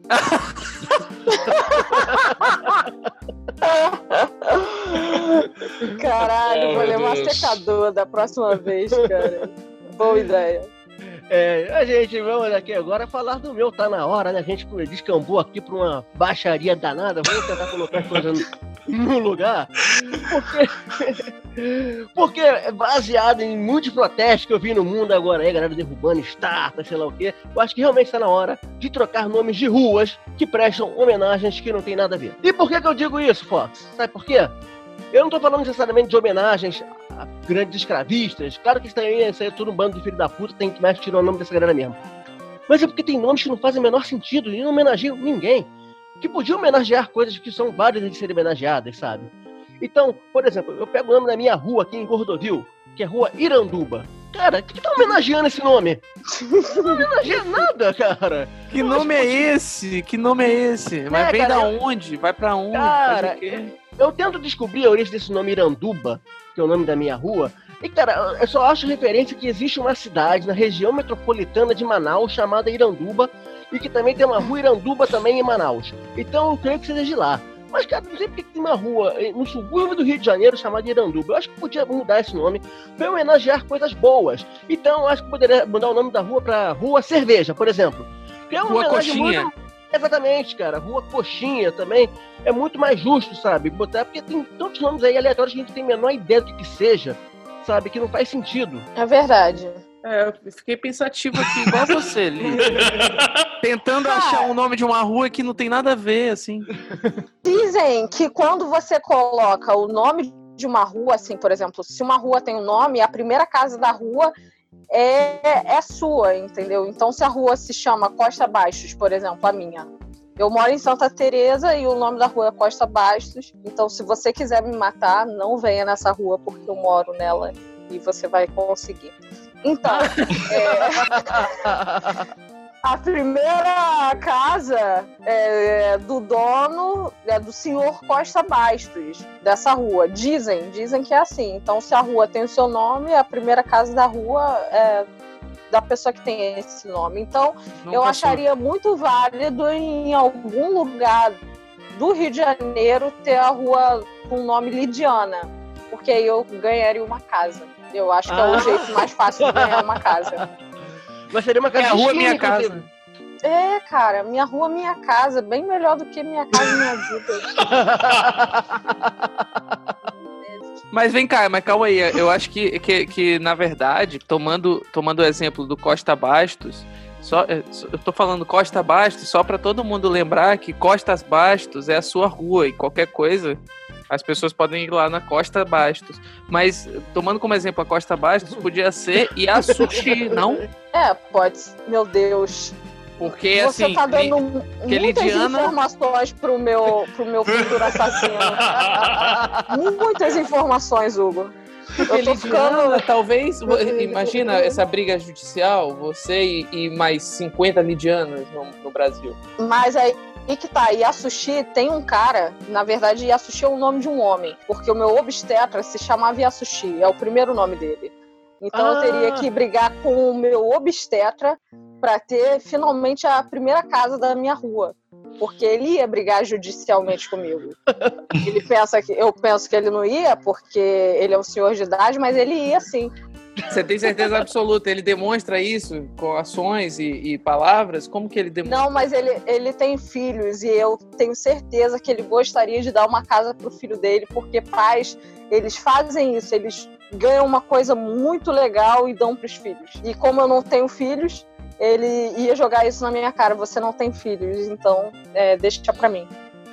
Caralho, vou levar Deus. secador da próxima vez, cara. Boa ideia. É, a gente, vamos aqui agora falar do meu, tá na hora, né? A gente descambou aqui pra uma baixaria danada, vamos tentar colocar as coisas no, lugar. Porque, <laughs> porque é baseado em muitos protestos que eu vi no mundo agora aí, galera derrubando estátuas, sei lá o quê, eu acho que realmente está na hora de trocar nomes de ruas que prestam homenagens que não tem nada a ver. E por que, que eu digo isso, Fox? Sabe por quê? Eu não tô falando necessariamente de homenagens a grandes escravistas. Claro que isso aí, isso aí é tudo um bando de filho da puta, tem que mais tirar o nome dessa galera mesmo. Mas é porque tem nomes que não fazem o menor sentido e não homenageiam ninguém. Que podiam homenagear coisas que são válidas de serem homenageadas, sabe? Então, por exemplo, eu pego o nome da minha rua aqui em Gordovil, que é rua Iranduba. Cara, o que, tá homenageando esse nome? Não homenageia nada, cara. Que Eu nome é esse? Que nome é esse? Mas É, vem cara, da onde? Vai pra onde? Cara? Eu tento descobrir a origem desse nome Iranduba, que é o nome da minha rua. E, cara, eu só acho referência que existe uma cidade na região metropolitana de Manaus chamada Iranduba e que também tem uma rua Iranduba também em Manaus. Então eu creio que seja de lá. Mas, cara, não sei porque que tem uma rua eh, no subúrbio do Rio de Janeiro chamada Iranduba. Eu acho que podia mudar esse nome para homenagear coisas boas. Então, eu acho que poderia mudar o nome da rua para Rua Cerveja, por exemplo. Que é uma Rua Coxinha. muito- Exatamente, cara. Rua Coxinha também é muito mais justo, sabe? Botar, porque tem tantos nomes aí aleatórios que a gente tem a menor ideia do que, seja, sabe? Que não faz sentido. É verdade. É, eu fiquei pensativo aqui, igual você, <laughs> Lid. Tentando Cara. achar o nome de uma rua que não tem nada a ver, assim. Dizem que quando você coloca o nome de uma rua, assim, por exemplo, se uma rua tem um nome, a primeira casa da rua é, é sua, entendeu? Então, se a rua se chama Costa Baixos, por exemplo, a minha. Eu moro em Santa Teresa e o nome da rua é Costa Bastos. Então, se você quiser me matar, não venha nessa rua porque eu moro nela e você vai conseguir. Então, <laughs> é, a primeira casa é do dono, é do senhor Costa Bastos, dessa rua. Dizem, dizem que é assim. Então, se a rua tem o seu nome, a primeira casa da rua é da pessoa que tem esse nome. Então, Não eu passou. acharia muito válido em algum lugar do Rio de Janeiro ter a rua com o nome Lidiana, porque aí eu ganharia uma casa. Eu acho que é o Ah. jeito mais fácil de ganhar uma casa. <laughs> Mas seria uma casa É a de rua Minha. Casa. É, cara, minha rua, minha casa, bem melhor do que minha casa, minha vida. <laughs> Mas vem cá, mas calma aí. Eu acho que, que, que na verdade, tomando, tomando o exemplo do Costa Bastos, só, é, só- eu tô falando Costa Bastos só para todo mundo lembrar que Costas Bastos é a sua rua e qualquer coisa. As pessoas podem ir lá na Costa Bastos. Mas, tomando como exemplo a Costa Bastos, podia ser Yasushi, não? É, pode. Meu Deus. Porque, Você assim, tá dando que muitas Lidiana- informações pro meu, pro meu futuro assassino. <laughs> Muitas informações, Hugo. Eu tô Lidiana, ficando. talvez, imagina essa briga judicial, você e, e mais 50 lidianas no, no Brasil. Mas aí e que tá, Yasushi tem um cara, na verdade, Yasushi é o nome de um homem, porque o meu obstetra se chamava Yasushi, é o primeiro nome dele. Então eu teria Ah. que brigar com o meu obstetra para ter finalmente a primeira casa da minha rua. Porque ele ia brigar judicialmente comigo. <laughs> Ele pensa que eu penso que ele não ia, porque ele é um senhor de idade, mas ele ia sim. Você tem certeza absoluta? Ele demonstra isso com ações e, e palavras? Como que ele demonstra? Não, mas ele, ele tem filhos e eu tenho certeza que ele gostaria de dar uma casa pro filho dele, porque pais, eles fazem isso, eles ganham uma coisa muito legal e dão pros filhos. E como eu não tenho filhos, ele ia jogar isso na minha cara, você não tem filhos, então é, deixa pra mim.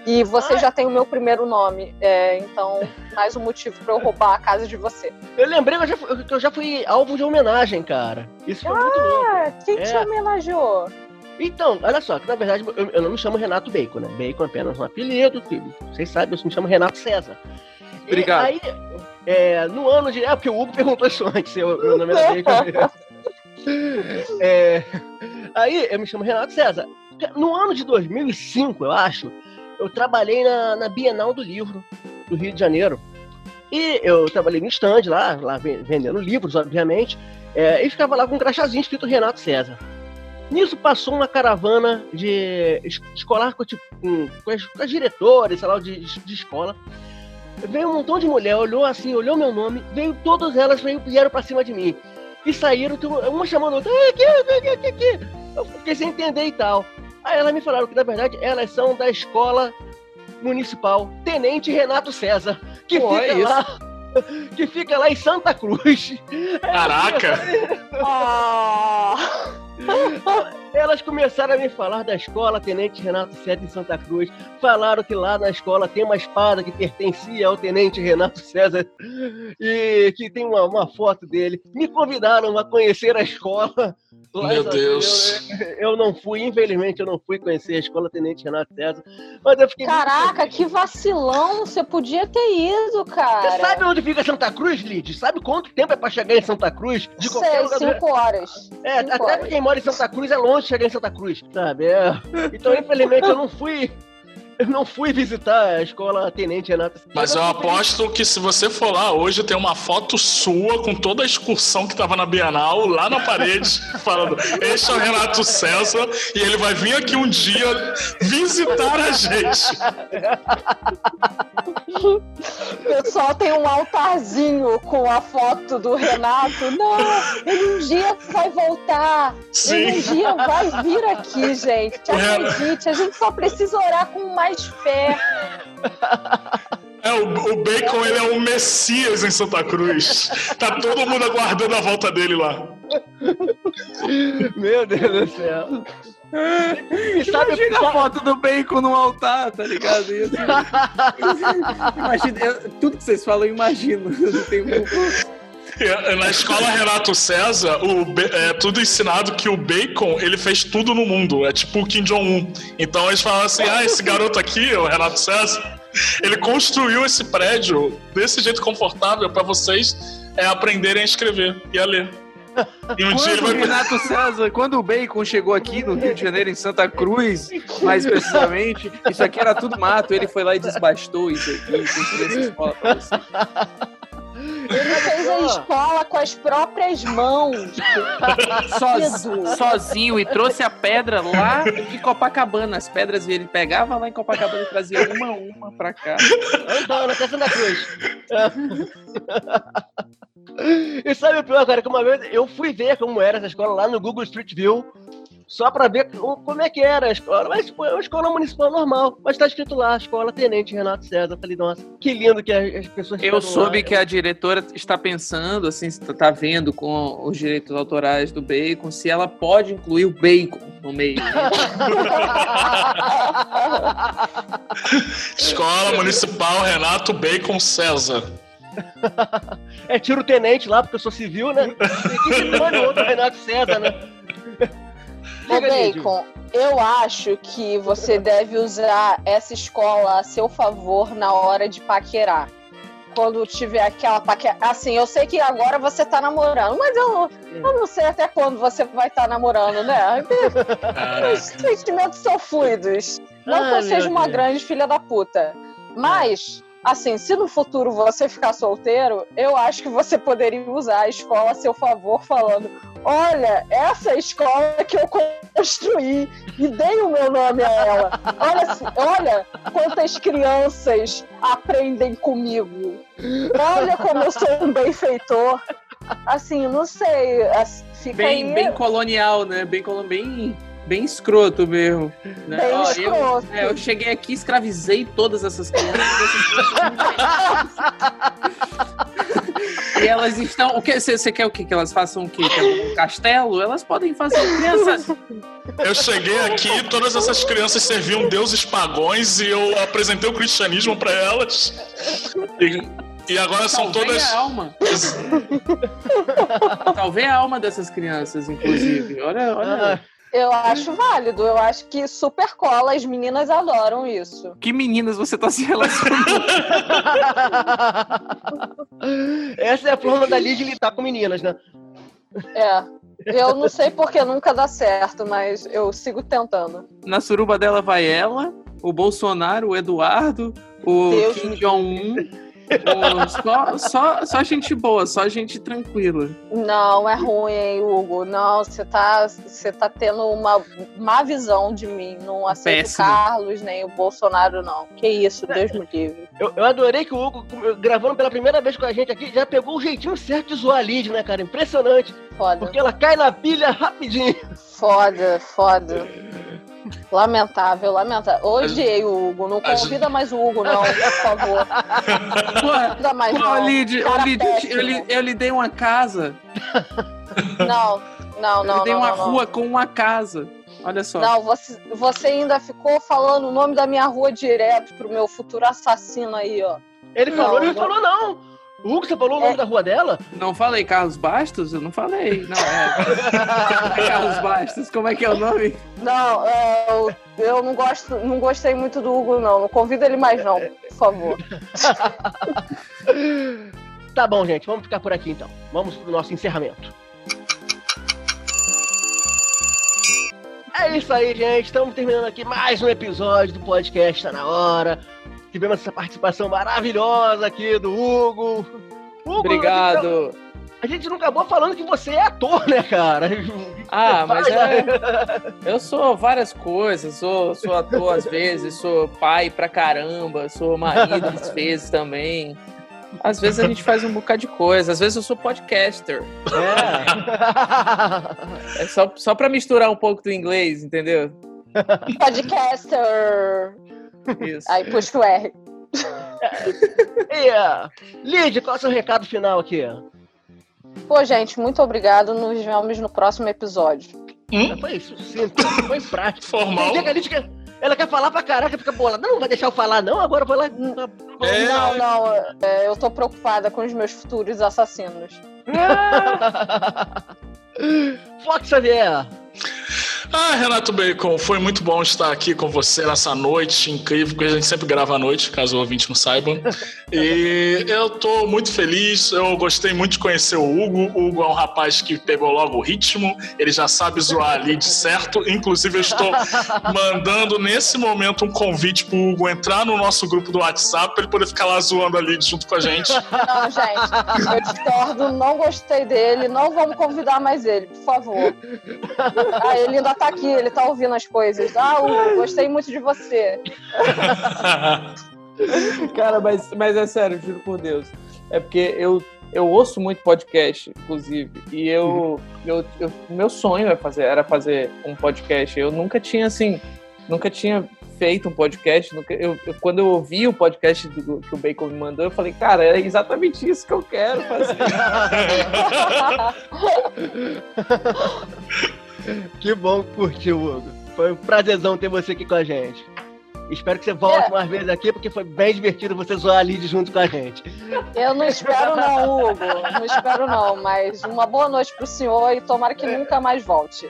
E você já tem o meu primeiro nome. É, então, mais um motivo pra eu roubar a casa de você. Eu lembrei que eu já, fui- que eu já fui alvo de homenagem, cara. Isso foi muito louco. Ah, quem te É. homenageou? Então, olha só, que na verdade eu, eu não me chamo Renato Bacon, né? Bacon é apenas um apelido, que vocês sabem, eu me chamo Renato César. E Obrigado. aí, é, no ano de. É, porque o Hugo perguntou isso antes, se eu- meu nome era Bacon. <laughs> É, aí eu me chamo Renato César. No ano de 2005, eu acho, eu trabalhei na, na Bienal do Livro do Rio de Janeiro. E eu trabalhei no stand lá, lá ven- vendendo livros, obviamente, é, e ficava lá com um crachazinho escrito Renato César. Nisso passou uma caravana de es- escolar com, tipo, com, as, com as diretoras, sei lá, de, de escola. Veio um montão de mulher, olhou assim, olhou meu nome, veio todas elas, veio, vieram pra cima de mim. E saíram, uma chamando outra, "Ah, aqui, aqui, aqui, aqui. Eu fiquei sem entender e tal. Aí elas me falaram que, na verdade, elas são da escola municipal Tenente Renato César, que Pô, é fica isso. lá. <laughs> Que fica lá em Santa Cruz. Caraca! <laughs> Ah, Elas começaram a me falar da escola Tenente Renato César em Santa Cruz. Falaram que lá na escola tem uma espada que pertencia ao Tenente Renato César e que tem uma, uma foto dele. Me convidaram a conhecer a escola. Meu Deus. Eu, eu não fui, infelizmente, eu não fui conhecer a escola Tenente Renato César. Mas eu fiquei. muito caraca, que vacilão! Você podia ter ido, cara. Você sabe onde fica Santa Cruz, Lid? Sabe quanto tempo é pra chegar em Santa Cruz? De qualquer Sei, lugar do- cinco horas. É, Cinco até horas. quem mora em Santa Cruz é longe chegar em Santa Cruz, sabe? É. Então, infelizmente, eu não fui. Eu não fui visitar a escola Tenente Renato. Mas eu aposto que se você for lá hoje, tem uma foto sua com toda a excursão que tava na Bienal, lá na parede, <laughs> falando: Este é o Renato César e ele vai vir aqui um dia visitar a gente. O pessoal tem um altarzinho com a foto do Renato. Não, ele um dia vai voltar. Ele um Sim. dia vai vir aqui, gente. Acredite, a gente só precisa orar com mais fé. <laughs> É, o, o Bacon, ele é o Messias em Santa Cruz. Tá todo mundo aguardando a volta dele lá. <laughs> Meu Deus do céu. E sabe, Imagina a foto do bacon no altar, tá ligado? Assim, <laughs> imagina, eu- tudo que vocês falam, eu imagino. Eu tenho um- É, Na escola Renato César, o é tudo ensinado que o Bacon, ele fez tudo no mundo. É tipo o Kim Jong-un. Então eles falam assim, ah, esse garoto aqui, o Renato César, ele construiu esse prédio desse jeito confortável pra vocês é, aprenderem a escrever e a ler. E um Quando o vai... Renato César, quando o Bacon chegou aqui no Rio de Janeiro, em Santa Cruz, mais precisamente, isso aqui era tudo mato, ele foi lá e desbastou isso aqui, construiu essa escola pra você. Ele fez a escola com as próprias mãos. Soz- Dedo. sozinho e trouxe a pedra lá de Copacabana. As pedras ele pegava lá em Copacabana e trazia uma a uma pra cá. andando até Santa Cruz. E sabe o pior, cara, que uma vez eu fui ver como era essa escola lá no Google Street View, só pra ver como é que era a escola. Mas tipo, é uma escola municipal normal, mas tá escrito lá, Escola Tenente Renato César. Eu falei, nossa, que lindo que as as pessoas Eu ficam lá. soube que a diretora está pensando, assim, está vendo com os direitos autorais do bacon, se ela pode incluir o bacon no meio. <laughs> Escola Municipal Renato Bacon César. <laughs> É tiro tenente lá, porque eu sou civil, né? <laughs> E que outro Renato César, né? Ô. Bacon, eu acho que você deve usar essa escola a seu favor na hora de paquerar. Quando tiver aquela paquera. Assim, eu sei que agora você tá namorando, mas eu, eu não sei até quando você vai estar namorando, né? <laughs> Os sentimentos são fluidos. Não que eu seja uma Deus. grande filha da puta. Mas, assim, se no futuro você ficar solteiro, eu acho que você poderia usar a escola a seu favor, falando: olha, essa é escola que eu construí e dei o meu nome a ela. Olha, olha quantas crianças aprendem comigo. Olha como eu sou um benfeitor. Assim, não sei. Fica Bem, aí. bem colonial, né? Bem, colo- bem, bem escroto mesmo. Né? Bem Ó, escroto. Eu, é, eu cheguei aqui, escravizei todas essas crianças. E elas estão. O que você quer o quê? Que elas façam o quê? Que um castelo? Elas podem fazer crianças. Eu cheguei aqui, todas essas crianças serviam deuses pagões e eu apresentei o cristianismo para elas. E, e agora são Talvez todas. a alma. Talvez a alma dessas crianças, inclusive. Olha, olha. Eu acho válido, eu acho que super cola, as meninas adoram isso. Que meninas você tá se relacionando? <laughs> Essa é a forma da Lidia lidar com meninas, né? É. Eu não sei porque nunca dá certo, mas eu sigo tentando. Na suruba dela vai ela, o Bolsonaro, o Eduardo, o Deus Kim me Jong-un. Só, só, só gente boa, só gente tranquila. Não, é ruim, hein, Hugo? Não, você tá, você tá tendo uma má visão de mim. Não aceito o Péssimo. Carlos, nem o Bolsonaro, não. Que isso, Deus me livre. Eu, eu adorei que o Hugo, gravando pela primeira vez com a gente aqui, já pegou o jeitinho certo de zoar a Lidia, né, cara? Impressionante. Foda. Porque ela cai na pilha rapidinho. Foda, foda. <laughs> Lamentável, lamentável. Odiei o Hugo. Não convida mais o Hugo, não, por favor. <laughs> Porra, Convida mais Pô, não. Lid, Cara ô, Lid, eu, lhe- eu lhe dei uma casa. Não, não, eu não. lhe dei não, uma não, não. rua com uma casa. Olha só. Não, você, você ainda ficou falando o nome da minha rua direto pro meu futuro assassino aí, ó. Ele falou, Não, ele não. falou não. Hugo, você falou o nome É. da rua dela? Não falei Carlos Bastos? Eu não falei. Não, é. é <laughs> Carlos Bastos. Como é que é o nome? Não, é, eu, eu não gosto, não gostei muito do Hugo, não. Não convida ele mais, não, por favor. <laughs> Tá bom, gente, vamos ficar por aqui então. Vamos pro nosso encerramento. É isso aí, gente. Estamos terminando aqui mais um episódio do podcast Tá na Hora. Tivemos essa participação maravilhosa aqui do Hugo. Hugo, Obrigado. A gente não acabou falando que você é ator, né, cara? Ah, <laughs> mas é. né? Eu sou várias coisas. Sou, sou ator às vezes, sou pai pra caramba, sou marido às <laughs> vezes também. Às vezes a gente faz um bocado de coisa. Às vezes eu sou podcaster. É. É só, só pra misturar um pouco do inglês, entendeu? Podcaster. Isso. Aí puxa o R. <laughs> Uh, Lídia, qual é o seu recado final aqui? Pô, gente, muito obrigado. Nos vemos no próximo episódio. Hum? Foi isso, simples, foi prático. Formal. Tem dia que a Lídia quer, ela quer falar pra caraca, fica bolada. Não, não vai deixar eu falar, não. Agora vai lá. É. Não, não. é, eu tô preocupada com os meus futuros assassinos. <laughs> Fox Xavier. Ah, Renato Bacon, foi muito bom estar aqui com você nessa noite incrível, porque a gente sempre grava à noite, caso o ouvinte não saiba. E eu tô muito feliz, eu gostei muito de conhecer o Hugo. O Hugo é um rapaz que pegou logo o ritmo, ele já sabe zoar ali de certo. Inclusive, eu estou mandando nesse momento um convite pro Hugo entrar no nosso grupo do WhatsApp pra ele poder ficar lá zoando ali junto com a gente. Não, gente, eu discordo, não gostei dele, não vamos convidar mais ele, por favor. Ah, ele ainda tá aqui, ele tá ouvindo as coisas. Ah, Hugo, <laughs> gostei muito de você. <laughs> Cara, mas, mas é sério, juro por Deus. É porque eu, eu ouço muito podcast, inclusive, e eu, eu, eu meu sonho é fazer, era fazer um podcast. Eu nunca tinha assim, nunca tinha feito um podcast. Nunca, eu, eu- quando eu ouvi o podcast do- que o Bacon me mandou, eu falei, cara, é exatamente isso que eu quero fazer. <laughs> <laughs> Que bom que curtiu, Hugo. Foi um prazerzão ter você aqui com a gente. Espero que você volte É. mais vezes aqui, porque foi bem divertido você zoar a Lid junto com a gente. Eu não espero não, Hugo, não espero não, mas uma boa noite pro senhor e tomara que nunca mais volte.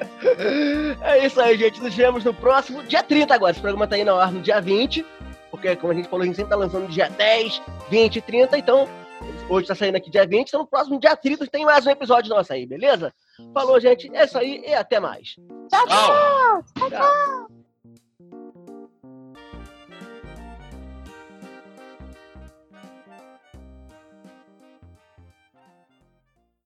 É isso aí, gente. Nos vemos no próximo dia 30 agora. Esse programa tá indo ao ar no dia 20, porque, como a gente falou, a gente sempre tá lançando dia 10, 20 e 30. Então, hoje tá saindo aqui dia 20, então no próximo dia 30 tem mais um episódio nosso aí, beleza? Falou, gente. É isso aí e até mais. Tchau, Tchau. tchau.